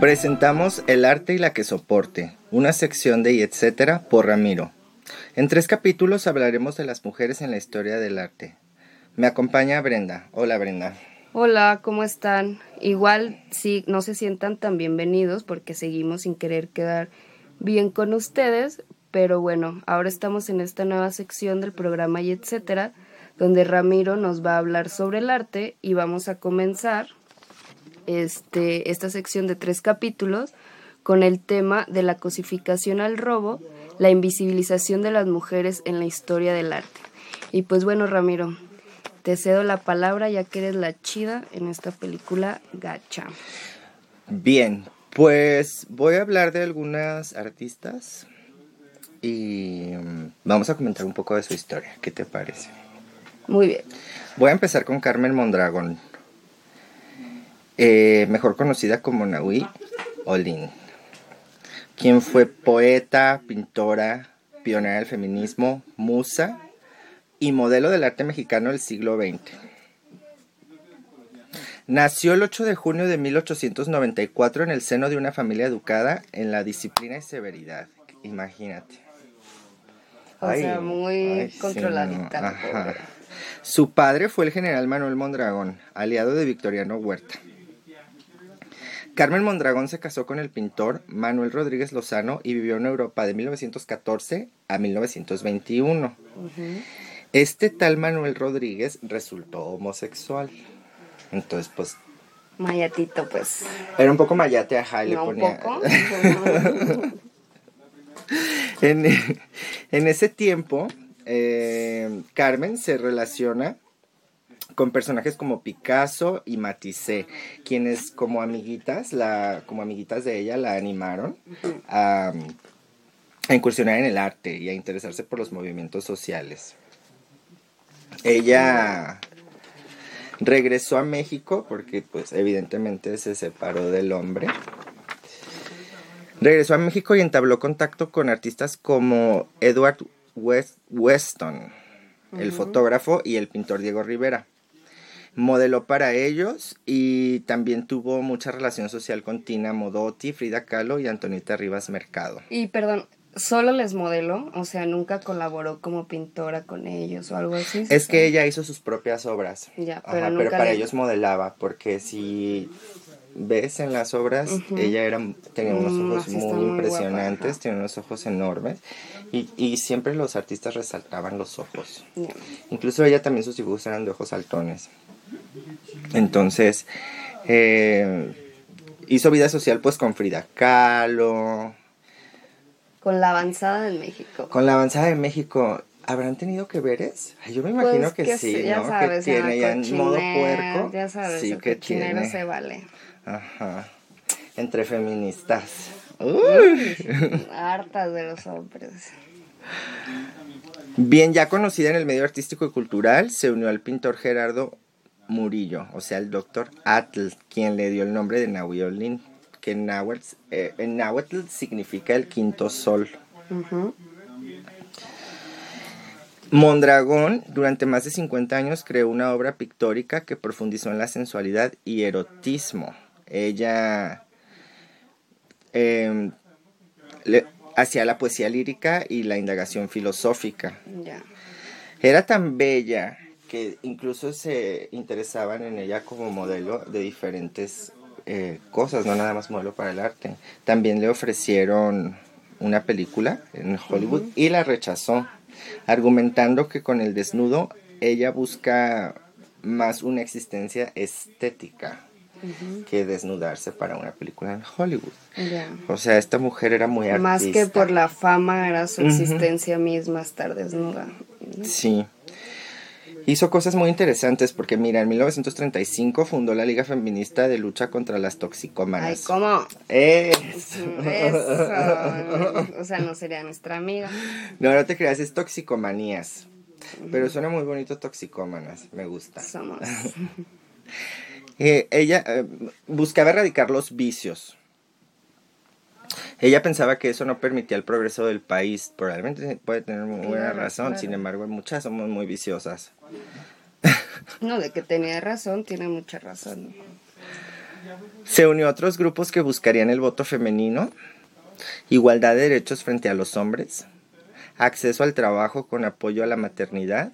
Presentamos El arte y la que soporte, una sección de y etcétera por Ramiro. En tres capítulos hablaremos de las mujeres en la historia del arte. Me acompaña Brenda. Hola Brenda. Hola, ¿cómo están? Igual sí, no se sientan tan bienvenidos porque seguimos sin querer quedar bien con ustedes, pero bueno, ahora estamos en esta nueva sección del programa y etcétera, donde Ramiro nos va a hablar sobre el arte y vamos a comenzar este, esta sección de tres capítulos con el tema de la cosificación al robo, la invisibilización de las mujeres en la historia del arte. Y pues bueno, Ramiro, te cedo la palabra ya que eres la chida en esta película Gacha. Bien, pues voy a hablar de algunas artistas y mm, vamos a comentar un poco de su historia. ¿Qué te parece? Muy bien. Voy a empezar con Carmen Mondragón, eh, mejor conocida como Nahui Olin, quien fue poeta, pintora, pionera del feminismo, musa y modelo del arte mexicano del siglo XX. Nació el 8 de junio de 1894 en el seno de una familia educada en la disciplina y severidad. Imagínate. O sea, muy controladita. Su padre fue el general Manuel Mondragón, aliado de Victoriano Huerta. Carmen Mondragón se casó con el pintor Manuel Rodríguez Lozano y vivió en Europa de 1914 a 1921. Este tal Manuel Rodríguez resultó homosexual. Entonces, pues. Mayatito, pues. Era un poco mayate, ajá, y le ponía. en, en, ese tiempo, eh, Carmen se relaciona con personajes como Picasso y Matisse, quienes como amiguitas, la, como amiguitas de ella la animaron a, a incursionar en el arte y a interesarse por los movimientos sociales. Ella regresó a México porque pues evidentemente se separó del hombre. Regresó a México y entabló contacto con artistas como Edward Weston, el fotógrafo, y el pintor Diego Rivera. Modeló para ellos y también tuvo mucha relación social con Tina Modotti, Frida Kahlo y Antonita Rivas Mercado. Y perdón, solo les modeló, o sea, nunca colaboró como pintora con ellos o algo así. Es que ella hizo sus propias obras. Ya, pero, pero para ellos modelaba, porque si ves en las obras, ella era, tenía unos mm, ojos muy, impresionantes, tenía unos ojos enormes y, y, siempre los artistas resaltaban los ojos. Incluso ella también sus dibujos eran de ojos saltones. Entonces, eh, hizo vida social pues con Frida Kahlo, con la avanzada de México. Con la avanzada de México. ¿Habrán tenido que veres? yo me imagino pues que, sí, ya. Sabes, que tiene ya en modo puerco. Ya sabes, sí, el que tiene. se vale. Ajá. Entre feministas. hartas de los hombres. Bien ya conocida en el medio artístico y cultural, se unió al pintor Gerardo Murillo, o sea, el doctor Atl, quien le dio el nombre de Nahui que en náhuatl, eh, en significa el quinto sol. Mondragón durante más de 50 años creó una obra pictórica que profundizó en la sensualidad y erotismo. Ella em, hacía la poesía lírica y la indagación filosófica. Era tan bella que incluso se interesaban en ella como modelo de diferentes eh, cosas, no nada más modelo para el arte. También le ofrecieron una película en Hollywood y la rechazó, argumentando que con el desnudo ella busca más una existencia estética que desnudarse para una película en Hollywood. O sea, esta mujer era muy artista. Más que por la fama era su existencia misma estar desnuda. Sí. Hizo cosas muy interesantes porque, mira, en 1935 fundó la Liga Feminista de Lucha contra las Toxicomanas. Ay, ¿cómo? Eso. Eso. O sea, no sería nuestra amiga. No, no te creas, es Toxicomanías. Pero suena muy bonito Toxicómanas, me gusta. Somos. Eh, ella eh, buscaba erradicar los vicios. Ella pensaba que eso no permitía el progreso del país. Probablemente puede tener muy buena razón, sin embargo, muchas somos muy viciosas. No, de que tenía razón, tiene mucha razón. Se unió a otros grupos que buscarían el voto femenino, igualdad de derechos frente a los hombres, acceso al trabajo con apoyo a la maternidad,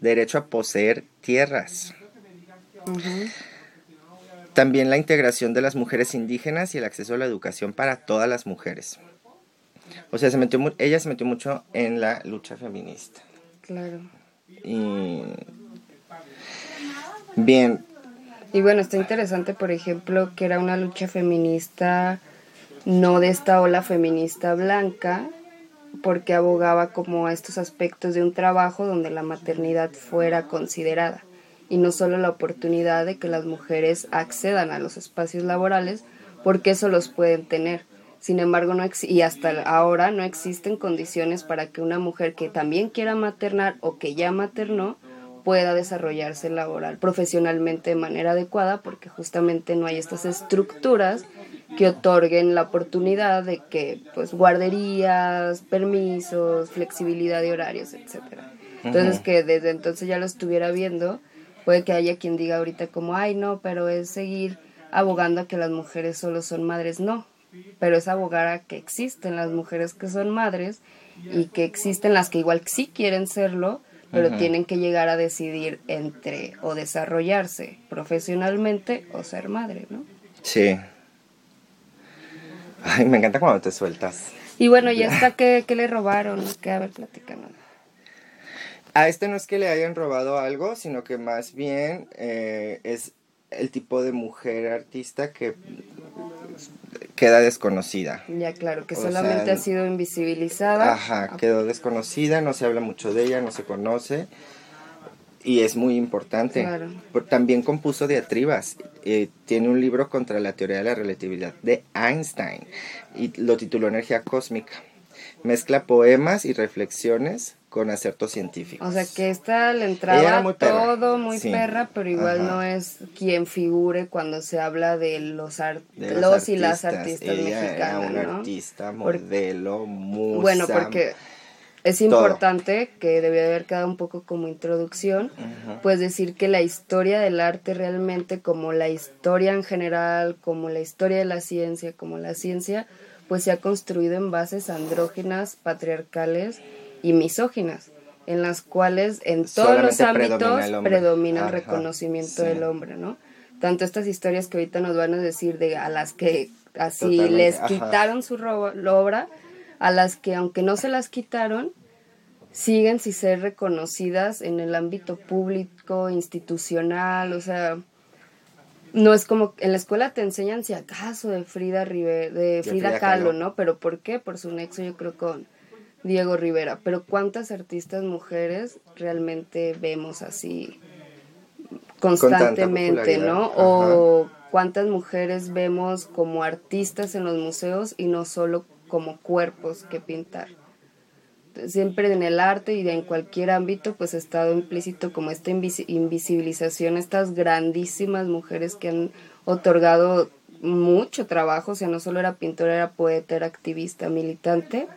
derecho a poseer tierras. También la integración de las mujeres indígenas y el acceso a la educación para todas las mujeres. O sea, se metió, ella se metió mucho en la lucha feminista. Claro. Y bien. Y bueno, está interesante, por ejemplo, que era una lucha feminista no de esta ola feminista blanca, porque abogaba como a estos aspectos de un trabajo donde la maternidad fuera considerada y no solo la oportunidad de que las mujeres accedan a los espacios laborales porque eso los pueden tener. Sin embargo, no y hasta ahora no existen condiciones para que una mujer que también quiera maternar o que ya maternó pueda desarrollarse laboral profesionalmente de manera adecuada porque justamente no hay estas estructuras que otorguen la oportunidad de que pues guarderías, permisos, flexibilidad de horarios, etcétera. Entonces que desde entonces ya lo estuviera viendo, puede que haya quien diga ahorita como, "Ay, no, pero es seguir abogando a que las mujeres solo son madres." No, pero es abogar a que existen las mujeres que son madres y que existen las que igual sí quieren serlo, pero tienen que llegar a decidir entre o desarrollarse profesionalmente o ser madre, ¿no? Sí, Ay, me encanta cuando te sueltas. Y bueno, ya está que, le robaron, que a ver, platicando. A este no es que le hayan robado algo, sino que más bien eh, es el tipo de mujer artista que queda desconocida. Ya, claro, que solamente ha sido invisibilizada. Ajá, quedó desconocida, no se habla mucho de ella, no se conoce y es muy importante. También compuso diatribas. Eh, tiene un libro contra la teoría de la relatividad de Einstein y lo tituló Energía Cósmica. Mezcla poemas y reflexiones con acertos científicos. O sea que esta le entraba todo muy perra, pero igual no es quien figure cuando se habla de los, los, y las artistas mexicanas. Era un artista, modelo, musa. Bueno, porque es importante, que debía haber quedado un poco como introducción, pues decir que la historia del arte realmente, como la historia en general, como la historia de la ciencia, como la ciencia, pues se ha construido en bases andrógenas, patriarcales y misóginas, en las cuales en todos los ámbitos predomina el, reconocimiento del hombre, ¿no? Tanto estas historias que ahorita nos van a decir de a las que así les quitaron su obra, a las que aunque no se las quitaron, siguen sin ser reconocidas en el ámbito público, institucional, o sea, no es como en la escuela te enseñan si acaso de Frida de Frida, Kahlo, ¿no? Pero ¿por qué? Por su nexo yo creo con Diego Rivera, pero ¿cuántas artistas mujeres realmente vemos así constantemente, ¿no? O cuántas mujeres vemos como artistas en los museos y no solo como cuerpos que pintar. Siempre en el arte y en cualquier ámbito pues ha estado implícito como esta invisibilización, estas grandísimas mujeres que han otorgado mucho trabajo, o sea, no solo era pintora, era poeta, era activista, militante,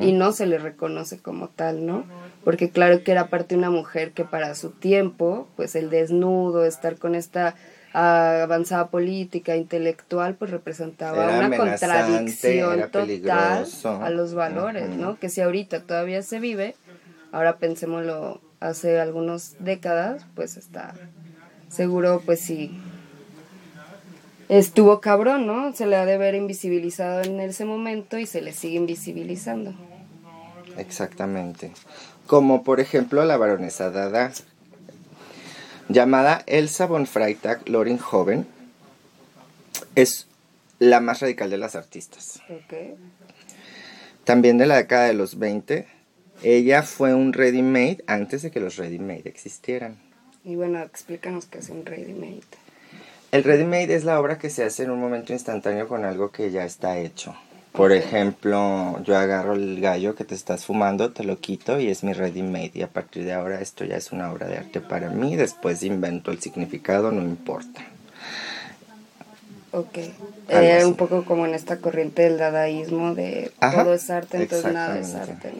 y no se le reconoce como tal, ¿no? Porque claro que era parte de una mujer que para su tiempo, pues el desnudo, estar con esta avanzada política, intelectual, pues representaba una contradicción total a los valores, ¿no? Que si ahorita todavía se vive, ahora pensémoslo hace algunas décadas, pues está seguro, pues sí, estuvo cabrón, ¿no? Se le ha de ver invisibilizado en ese momento y se le sigue invisibilizando. Exactamente. Como por ejemplo la baronesa Dada, llamada Elsa von Freitag Loring Joven, es la más radical de las artistas. También de la década de los 20, ella fue un ready-made antes de que los ready-made existieran. Y bueno, explícanos qué es un ready-made. El ready-made es la obra que se hace en un momento instantáneo con algo que ya está hecho. Por ejemplo, yo agarro el gallo que te estás fumando, te lo quito y es mi ready made. Y a partir de ahora esto ya es una obra de arte para mí. Después invento el significado, no importa. Ok. Eh, un poco como en esta corriente del dadaísmo de todo es arte, entonces nada es arte.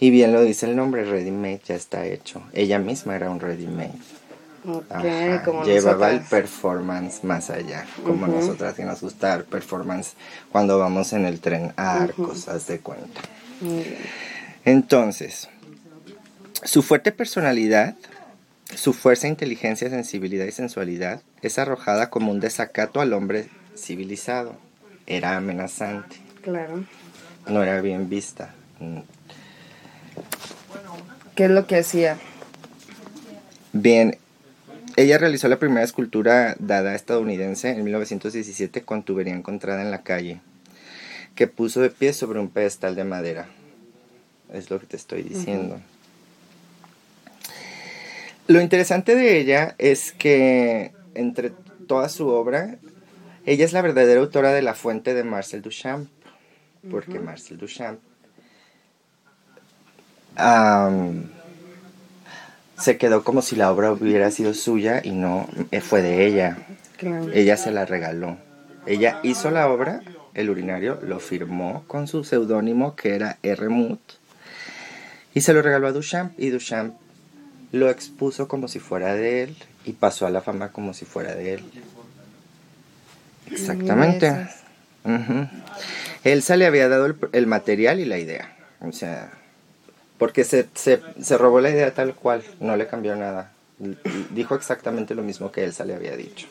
Y bien lo dice el nombre, ready made, ya está hecho. Ella misma era un ready made. Llevaba el performance más allá, como nosotras que nos gusta el performance cuando vamos en el tren a Arcos, haz de cuenta. Entonces, su fuerte personalidad, su fuerza, inteligencia, sensibilidad y sensualidad es arrojada como un desacato al hombre civilizado. Era amenazante. Claro. No era bien vista. ¿Qué es lo que hacía? Bien, ella realizó la primera escultura dada estadounidense en 1917 con tubería encontrada en la calle, que puso de pie sobre un pedestal de madera. Es lo que te estoy diciendo. Lo interesante de ella es que entre toda su obra, ella es la verdadera autora de la fuente de Marcel Duchamp, porque Marcel Duchamp se quedó como si la obra hubiera sido suya y no eh, fue de ella. Ella se la regaló. Ella hizo la obra, el urinario, lo firmó con su seudónimo que era R. Mut y se lo regaló a Duchamp y Duchamp lo expuso como si fuera de él y pasó a la fama como si fuera de él. Exactamente. Elsa le había dado el, material y la idea. O sea, porque se, se, se, robó la idea tal cual, no le cambió nada. Dijo exactamente lo mismo que Elsa le había dicho.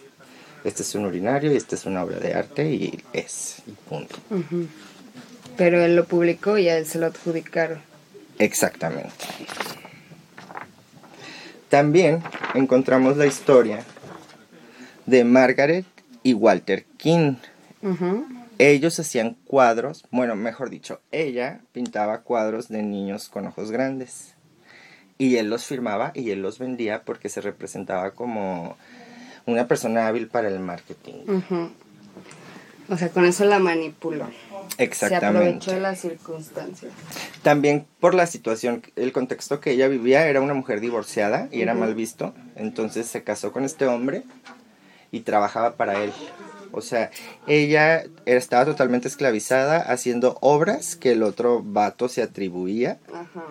Este es un urinario y esta es una obra de arte y es, y punto. Pero él lo publicó y a él se lo adjudicaron. Exactamente. También encontramos la historia de Margaret y Walter King. Ellos hacían cuadros, bueno, mejor dicho, ella pintaba cuadros de niños con ojos grandes. Y él los firmaba y él los vendía porque se representaba como una persona hábil para el marketing. O sea, con eso la manipuló. Exactamente. Se aprovechó de las circunstancias. También por la situación, el contexto que ella vivía, era una mujer divorciada y era mal visto. Entonces se casó con este hombre y trabajaba para él. O sea, ella estaba totalmente esclavizada haciendo obras que el otro vato se atribuía. Ajá.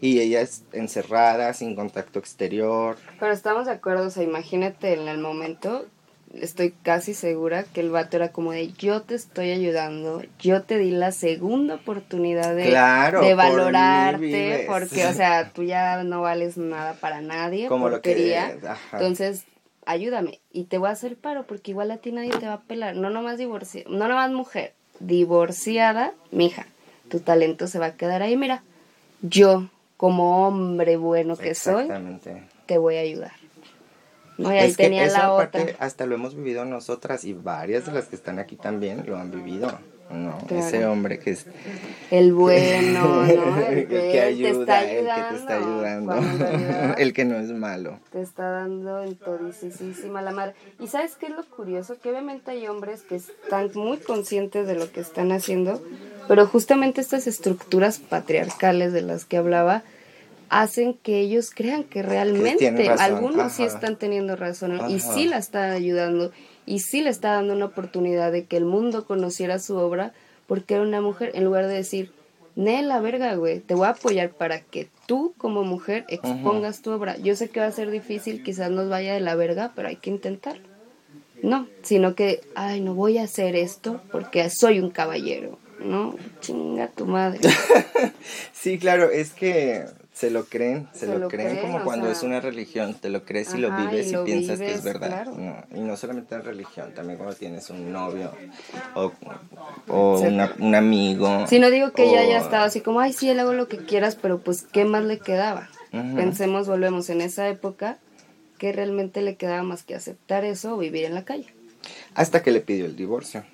Y ella es encerrada, sin contacto exterior. Pero estamos de acuerdo, o sea, imagínate en el momento estoy casi segura que el vato era como de yo te estoy ayudando, yo te di la segunda oportunidad de, de valorarte, porque o sea, tú ya no vales nada para nadie, como porquería, lo que, entonces ayúdame y te voy a hacer paro porque igual a ti nadie te va a pelar, no nomás divorciada, no nomás mujer, divorciada, mija, tu talento se va a quedar ahí, mira, yo como hombre bueno que soy, te voy a ayudar. Es que esa parte hasta lo hemos vivido nosotras y varias de las que están aquí también lo han vivido. No, ese hombre que es el bueno, ¿no? El que, ayuda, el que te está ayudando, el que no es malo. Te está dando en todisísima la madre. Y sabes qué es lo curioso, que obviamente hay hombres que están muy conscientes de lo que están haciendo, pero justamente estas estructuras patriarcales de las que hablaba hacen que ellos crean que realmente algunos sí están teniendo razón y sí la está ayudando y sí le está dando una oportunidad de que el mundo conociera su obra porque era una mujer en lugar de decir, ne la verga, güey, te voy a apoyar para que tú como mujer expongas tu obra. Yo sé que va a ser difícil, quizás nos vaya de la verga, pero hay que intentarlo. No, sino que, ay, no voy a hacer esto porque soy un caballero. No, chinga tu madre. sí, claro, es que se lo creen, se, lo, creen, como cuando es una religión, te lo crees y lo vives y, piensas que es verdad. y no solamente en religión, también cuando tienes un novio o, un amigo. Si no digo que ella ya estaba así como, ay, sí, él hago lo que quieras, pero pues, ¿qué más le quedaba? Pensemos, volvemos en esa época, que realmente le quedaba más que aceptar eso o vivir en la calle. Hasta que le pidió el divorcio.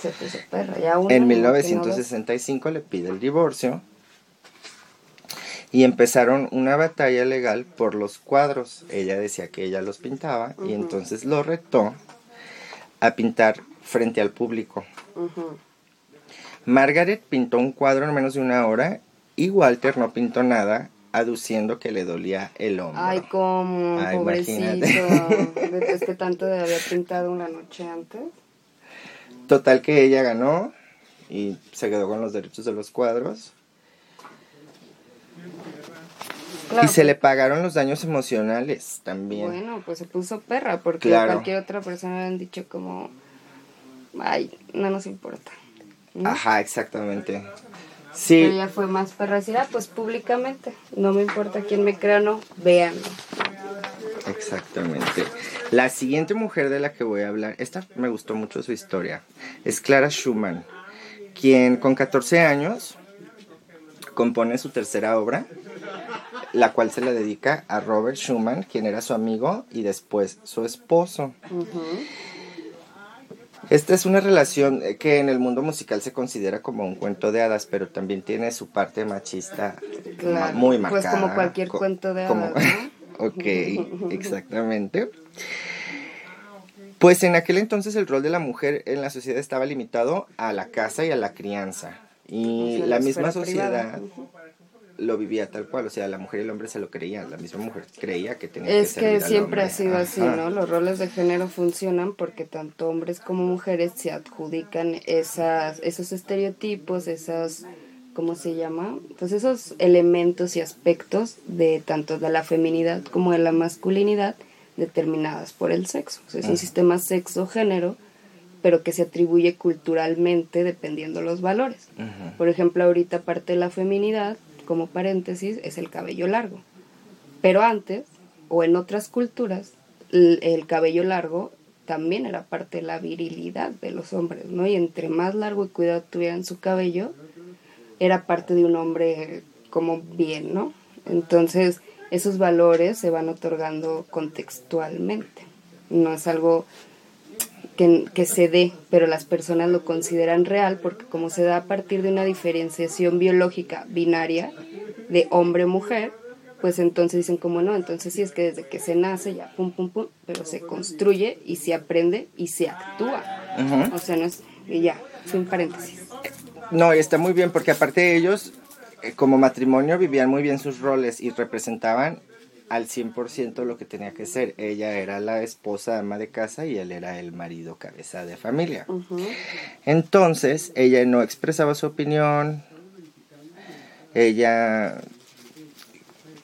Se puso perra, ya En 1965 le pide el divorcio y empezaron una batalla legal por los cuadros. Ella decía que ella los pintaba y entonces lo retó a pintar frente al público. Margaret pintó un cuadro en menos de una hora y Walter no pintó nada, aduciendo que le dolía el hombro. Ay, cómo, pobrecito. es que tanto había pintado una noche antes. Total que ella ganó y se quedó con los derechos de los cuadros y se le pagaron los daños emocionales también. Bueno, pues se puso perra, porque cualquier otra persona le han dicho como, ay, no nos importa. Ajá, exactamente. Sí. Pero ella fue más perra, ah, pues públicamente, no me importa quién me crea o no, véanlo. Exactamente. La siguiente mujer de la que voy a hablar, esta me gustó mucho su historia, es Clara Schumann, quien con 14 años compone su tercera obra, la cual se la dedica a Robert Schumann, quien era su amigo y después su esposo. Esta es una relación que en el mundo musical se considera como un cuento de hadas, pero también tiene su parte machista muy marcada. Pues como cualquier cuento de hadas. ok, exactamente. Pues en aquel entonces el rol de la mujer en la sociedad estaba limitado a la casa y a la crianza. Y la, misma sociedad lo vivía tal cual, o sea, la mujer y el hombre se lo creían, la misma mujer creía que tenía es que Es que siempre ha sido así, ¿no? Los roles de género funcionan porque tanto hombres como mujeres se adjudican esas, esos estereotipos, esas, ¿cómo se llama? Pues esos elementos y aspectos de tanto de la feminidad como de la masculinidad determinadas por el sexo. es un sistema sexo-género, pero que se atribuye culturalmente dependiendo los valores. Por ejemplo, ahorita parte de la feminidad, como paréntesis, es el cabello largo. Pero antes, o en otras culturas, el, cabello largo también era parte de la virilidad de los hombres, ¿no? Y entre más largo y cuidado tuvieran su cabello, era parte de un hombre como bien, ¿no? Entonces, esos valores se van otorgando contextualmente. No es algo que, que, se dé, pero las personas lo consideran real porque como se da a partir de una diferenciación biológica binaria de hombre-mujer, pues entonces dicen como no, entonces sí es que desde que se nace ya pum pum pum, pero se construye y se aprende y se actúa. O sea, no es y ya, sin paréntesis. No, y está muy bien porque aparte de ellos eh, como matrimonio vivían muy bien sus roles y representaban al 100% lo que tenía que ser. Ella era la esposa ama de casa y él era el marido cabeza de familia. Entonces, ella no expresaba su opinión. Ella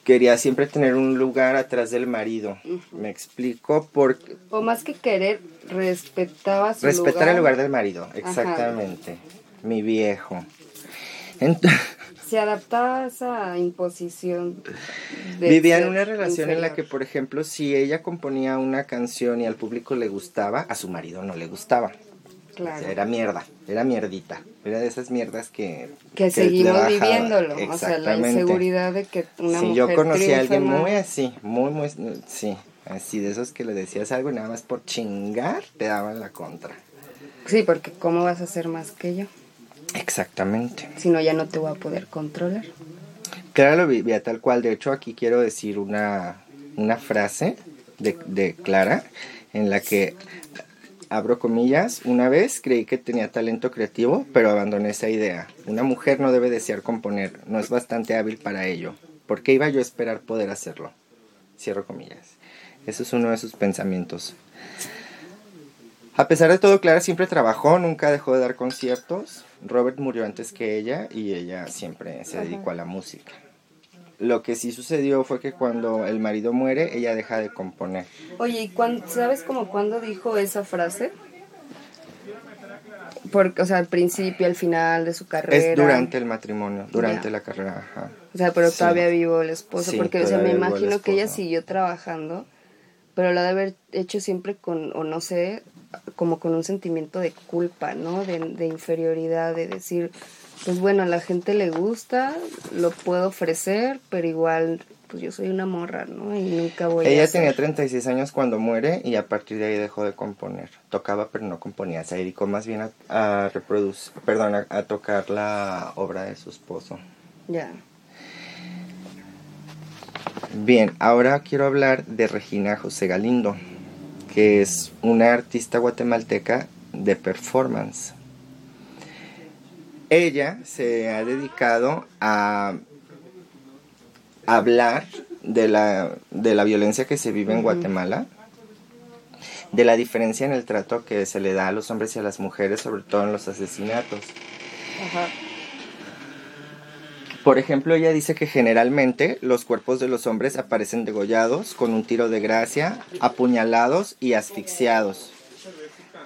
quería siempre tener un lugar atrás del marido. Me explico porque... O más que querer, respetaba su Respetar el lugar del marido, exactamente. Mi viejo. Entonces se adaptaba a esa imposición. Vivía en una relación en la que, por ejemplo, si ella componía una canción y al público le gustaba, a su marido no le gustaba. Claro. era mierda, era mierdita. Era de esas mierdas que... Que, seguimos viviéndolo. O sea, la inseguridad de que una sí, yo conocí a alguien muy así, muy, muy... Sí, así de esos que le decías algo y nada más por chingar te daban la contra. Sí, porque ¿cómo vas a ser más que yo? Exactamente. Si no, ya no te voy a poder controlar. Clara lo vivía tal cual. De hecho, aquí quiero decir una, una frase de, de Clara en la que abro comillas, una vez creí que tenía talento creativo, pero abandoné esa idea. Una mujer no debe desear componer, no es bastante hábil para ello. ¿Por qué iba yo a esperar poder hacerlo? Cierro comillas. Eso es uno de sus pensamientos. A pesar de todo, Clara siempre trabajó, nunca dejó de dar conciertos. Robert murió antes que ella y ella siempre se dedicó a la música. Lo que sí sucedió fue que cuando el marido muere, ella deja de componer. Oye, ¿y sabes como cuándo dijo esa frase? Porque, o sea, al principio, al final de su carrera. Es durante el matrimonio, durante la carrera. O sea, pero todavía vivo el esposo. porque, o sea, me imagino que ella siguió trabajando, pero lo de haber hecho siempre con, o no sé, como con un sentimiento de culpa, ¿no? De, inferioridad, de decir, pues bueno, a la gente le gusta, lo puedo ofrecer, pero igual, pues yo soy una morra, ¿no? Y nunca voy Ella a... Ella tenía 36 años cuando muere y a partir de ahí dejó de componer. Tocaba, pero no componía. Se dedicó más bien a, reproducir, perdón, a, a tocar la obra de su esposo. Ya. Bien, ahora quiero hablar de Regina José Galindo que es una artista guatemalteca de performance. Ella se ha dedicado a hablar de la, de la violencia que se vive en Guatemala, de la diferencia en el trato que se le da a los hombres y a las mujeres, sobre todo en los asesinatos. Por ejemplo, ella dice que generalmente los cuerpos de los hombres aparecen degollados, con un tiro de gracia, apuñalados y asfixiados.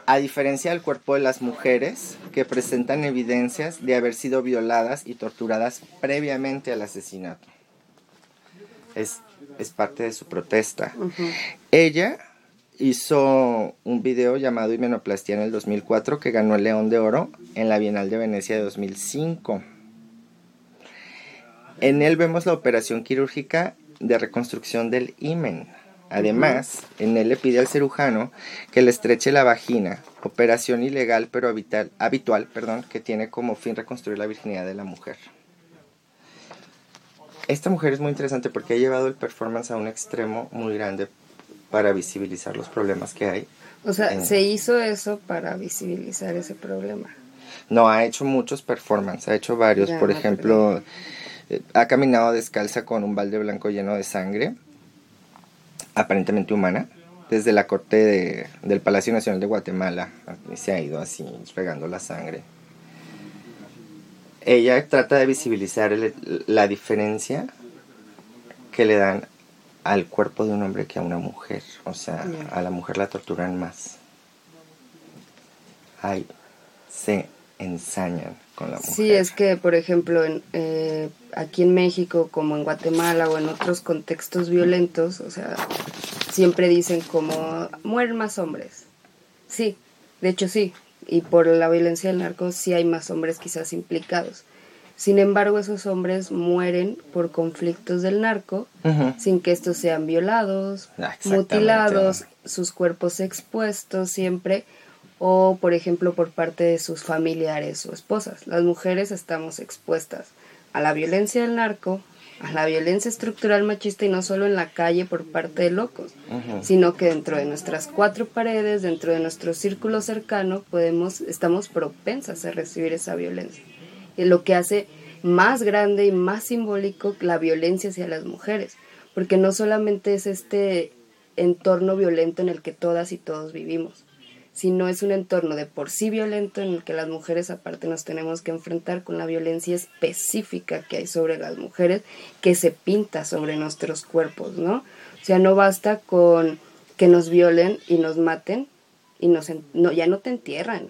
A diferencia del cuerpo de las mujeres, que presentan evidencias de haber sido violadas y torturadas previamente al asesinato. Es, parte de su protesta. Ella hizo un video llamado Himenoplastia en el 2004 que ganó el León de Oro en la Bienal de Venecia de 2005. En él vemos la operación quirúrgica de reconstrucción del himen. Además, en él le pide al cirujano que le estreche la vagina, operación ilegal pero habitual, habitual perdón, que tiene como fin reconstruir la virginidad de la mujer. Esta mujer es muy interesante porque ha llevado el performance a un extremo muy grande para visibilizar los problemas que hay. O sea, se hizo eso para visibilizar ese problema. No, ha hecho muchos performances, ha hecho varios. Por ejemplo, ha caminado descalza con un balde blanco lleno de sangre, aparentemente humana, desde la corte del Palacio Nacional de Guatemala. Se ha ido así, regando la sangre. Ella trata de visibilizar la diferencia que le dan al cuerpo de un hombre que a una mujer. O sea, a la mujer la torturan más. Ay, se ensañan con la mujer. Sí, es que, por ejemplo, en, eh, aquí en México, como en Guatemala o en otros contextos violentos, o sea, siempre dicen como mueren más hombres. Sí, de hecho sí. Y por la violencia del narco sí hay más hombres quizás implicados. Sin embargo, esos hombres mueren por conflictos del narco sin que estos sean violados, ah, mutilados, sus cuerpos expuestos siempre o, por ejemplo, por parte de sus familiares o esposas. Las mujeres estamos expuestas a la violencia del narco, a la violencia estructural machista y no solo en la calle por parte de locos, sino que dentro de nuestras cuatro paredes, dentro de nuestro círculo cercano, podemos, estamos propensas a recibir esa violencia lo que hace más grande y más simbólico la violencia hacia las mujeres, porque no solamente es este entorno violento en el que todas y todos vivimos, sino es un entorno de por sí violento en el que las mujeres aparte nos tenemos que enfrentar con la violencia específica que hay sobre las mujeres que se pinta sobre nuestros cuerpos, ¿no? O sea, no basta con que nos violen y nos maten y nos no, ya no te entierran,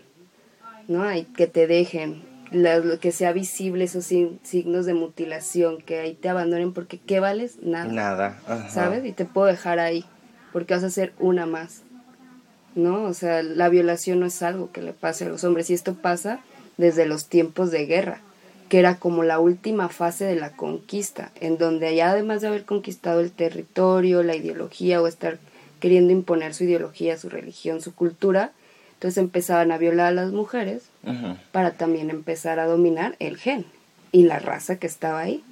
¿no? Hay que te dejen, lo que sea visible esos signos de mutilación, que ahí te abandonen porque ¿qué vales? Nada. Nada. ¿Sabes? Y te puedo dejar ahí porque vas a ser una más. ¿No? O sea, la violación no es algo que le pase a los hombres y esto pasa desde los tiempos de guerra, que era como la última fase de la conquista, en donde allá además de haber conquistado el territorio, la ideología o estar queriendo imponer su ideología, su religión, su cultura, entonces empezaban a violar a las mujeres para también empezar a dominar el gen y la raza que estaba ahí.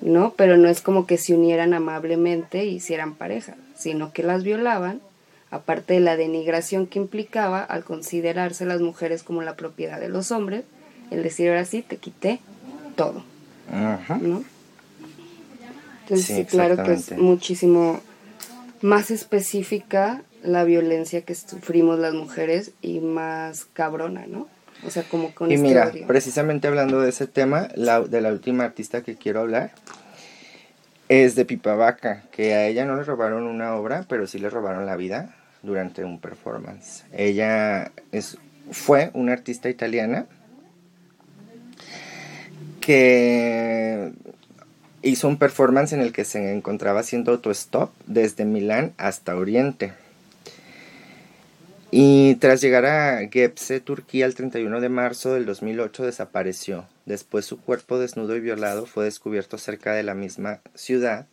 ¿No? Pero no es como que se unieran amablemente e hicieran pareja, sino que las violaban, aparte de la denigración que implicaba al considerarse las mujeres como la propiedad de los hombres, el decir ahora sí, te quité todo. ¿No? Entonces sí claro que es muchísimo más específica la violencia que sufrimos las mujeres y más cabrona, ¿no? O sea, como con Y este mira, precisamente hablando de ese tema, la, de la última artista que quiero hablar es de Pipa Vaca, que a ella no le robaron una obra, pero sí le robaron la vida durante un performance. Ella es, fue una artista italiana que hizo un performance en el que se encontraba haciendo autostop desde Milán hasta Oriente. Y tras llegar a Gebze, Turquía, el 31 de marzo del 2008 desapareció. Después su cuerpo desnudo y violado fue descubierto cerca de la misma ciudad,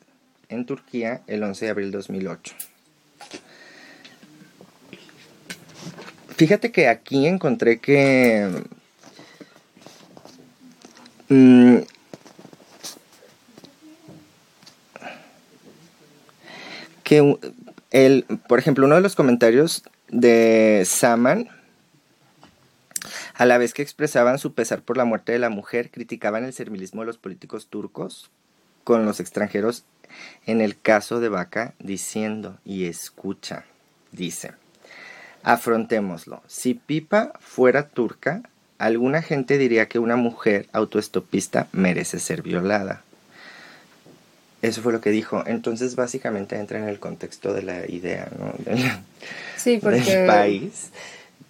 en Turquía, el 11 de abril de 2008. Fíjate que aquí encontré que... Mm, que el, por ejemplo, uno de los comentarios de Saman, a la vez que expresaban su pesar por la muerte de la mujer, criticaban el servilismo de los políticos turcos con los extranjeros en el caso de Vaca, diciendo, y escucha, dice, afrontémoslo, si Pipa fuera turca, alguna gente diría que una mujer autoestopista merece ser violada. Eso fue lo que dijo. Entonces, básicamente entra en el contexto de la idea, ¿no? sí, porque... país.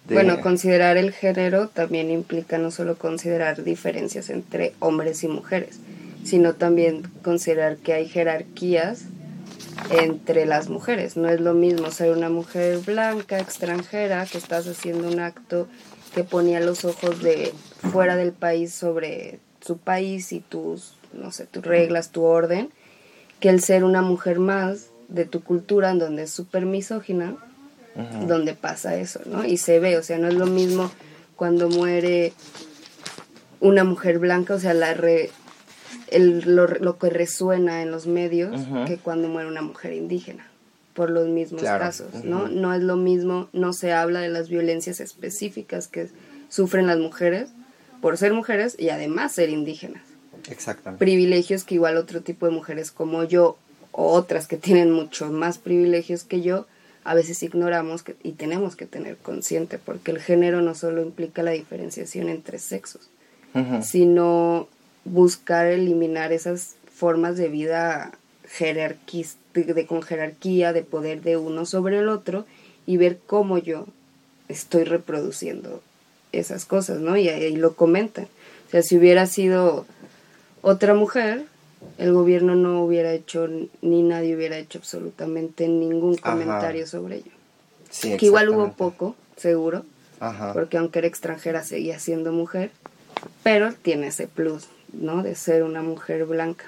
Bueno, considerar el género también implica no solo considerar diferencias entre hombres y mujeres, sino también considerar que hay jerarquías entre las mujeres. No es lo mismo ser una mujer blanca, extranjera, que estás haciendo un acto que ponía los ojos de fuera del país sobre su país y tus, no sé, tus reglas, tu orden, que el ser una mujer más de tu cultura en donde es súper misógina, donde pasa eso, ¿no? Y se ve, o sea, no es lo mismo cuando muere una mujer blanca, o sea, la el, lo, que resuena en los medios que cuando muere una mujer indígena, por los mismos casos, ¿no? No es lo mismo, no se habla de las violencias específicas que sufren las mujeres por ser mujeres y además ser indígenas. Exactamente. Privilegios que igual otro tipo de mujeres como yo o otras que tienen muchos más privilegios que yo, a veces ignoramos que, y tenemos que tener consciente, porque el género no solo implica la diferenciación entre sexos, sino buscar eliminar esas formas de vida de, con jerarquía, de poder de uno sobre el otro y ver cómo yo estoy reproduciendo esas cosas, ¿no? Y ahí lo comentan. O sea, si hubiera sido otra mujer, el gobierno no hubiera hecho, ni nadie hubiera hecho absolutamente ningún comentario sobre ello. Sí, que igual hubo poco, seguro, porque aunque era extranjera seguía siendo mujer, pero tiene ese plus, ¿no? De ser una mujer blanca.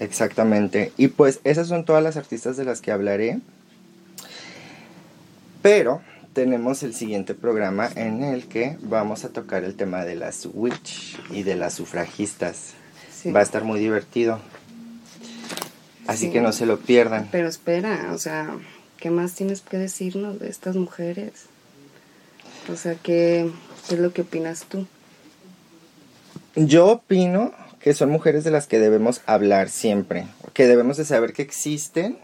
Exactamente. Y pues esas son todas las artistas de las que hablaré. Pero tenemos el siguiente programa en el que vamos a tocar el tema de las witch y de las sufragistas. Va a estar muy divertido. Así que no se lo pierdan. Pero espera, o sea, ¿qué más tienes que decirnos de estas mujeres? O sea, ¿qué, qué es lo que opinas tú? Yo opino que son mujeres de las que debemos hablar siempre, que debemos de saber que existen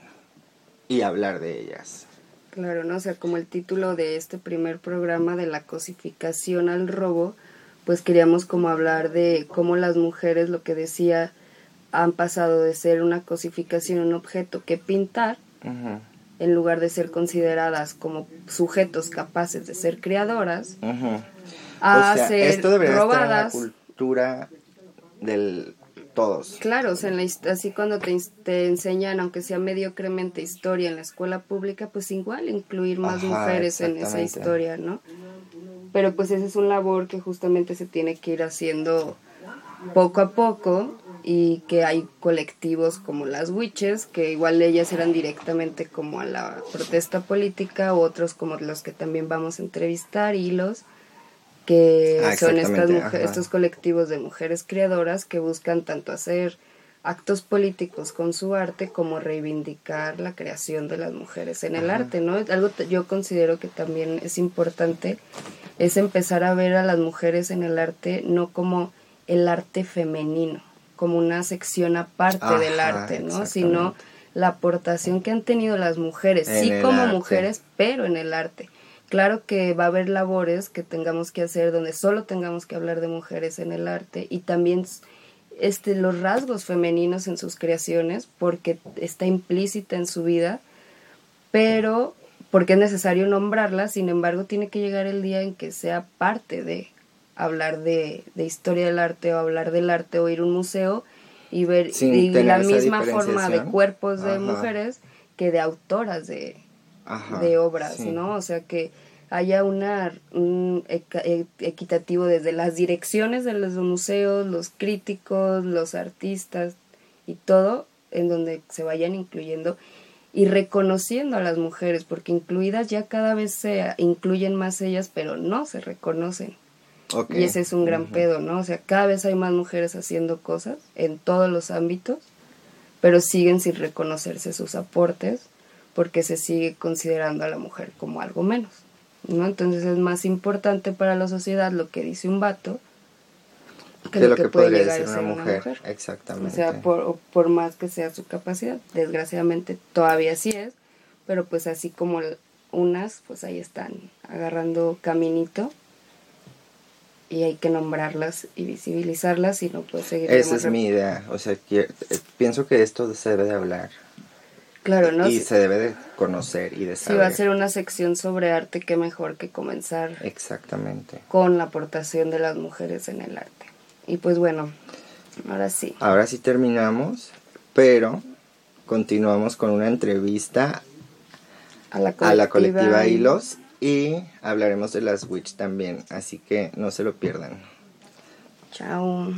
y hablar de ellas. Claro, ¿no? O sea, como el título de este primer programa de la cosificación al robo, pues queríamos como hablar de cómo las mujeres, lo que decía, han pasado de ser una cosificación, un objeto que pintar, en lugar de ser consideradas como sujetos capaces de ser creadoras, a ser esto robadas del todos. Claro, o sea, así cuando te, te, enseñan, aunque sea mediocremente historia en la escuela pública, pues igual incluir más mujeres en esa historia, ¿no? Pero pues esa es una labor que justamente se tiene que ir haciendo poco a poco y que hay colectivos como las witches, que igual ellas eran directamente como a la protesta política, otros como los que también vamos a entrevistar, hilos, que ah, son estas estos colectivos de mujeres creadoras que buscan tanto hacer actos políticos con su arte como reivindicar la creación de las mujeres en el arte, ¿no? Algo yo considero que también es importante es empezar a ver a las mujeres en el arte no como el arte femenino, como una sección aparte del arte, ¿no? Sino la aportación que han tenido las mujeres, sí como mujeres, pero en el arte. Claro que va a haber labores que tengamos que hacer donde solo tengamos que hablar de mujeres en el arte y también este, los rasgos femeninos en sus creaciones porque está implícita en su vida, pero porque es necesario nombrarla, sin embargo tiene que llegar el día en que sea parte de hablar de, historia del arte o hablar del arte o ir a un museo y ver la misma forma de cuerpos de mujeres que de autoras de, de obras, ¿no? O sea que haya una, un e, equitativo desde las direcciones de los museos, los críticos, los artistas y todo, en donde se vayan incluyendo y reconociendo a las mujeres, porque incluidas ya cada vez se incluyen más ellas, pero no se reconocen. Y ese es un gran pedo, ¿no? O sea, cada vez hay más mujeres haciendo cosas en todos los ámbitos, pero siguen sin reconocerse sus aportes porque se sigue considerando a la mujer como algo menos. ¿no? Entonces es más importante para la sociedad lo que dice un vato que, lo, que, puede llegar a ser una mujer. Exactamente. O sea, por, por más que sea su capacidad. Desgraciadamente todavía sí es, pero pues así como unas, pues ahí están agarrando caminito y hay que nombrarlas y visibilizarlas y no puede seguir. Esa es mi idea, o sea, eh, pienso que esto se debe de hablar. Claro, ¿no? Y se debe de conocer y de saber. Si va a ser una sección sobre arte, qué mejor que comenzar. Exactamente. Con la aportación de las mujeres en el arte. Y pues bueno, ahora sí. Ahora sí terminamos, pero continuamos con una entrevista a la colectiva, a la colectiva Hilos y hablaremos de las Witch también, así que no se lo pierdan. Chao.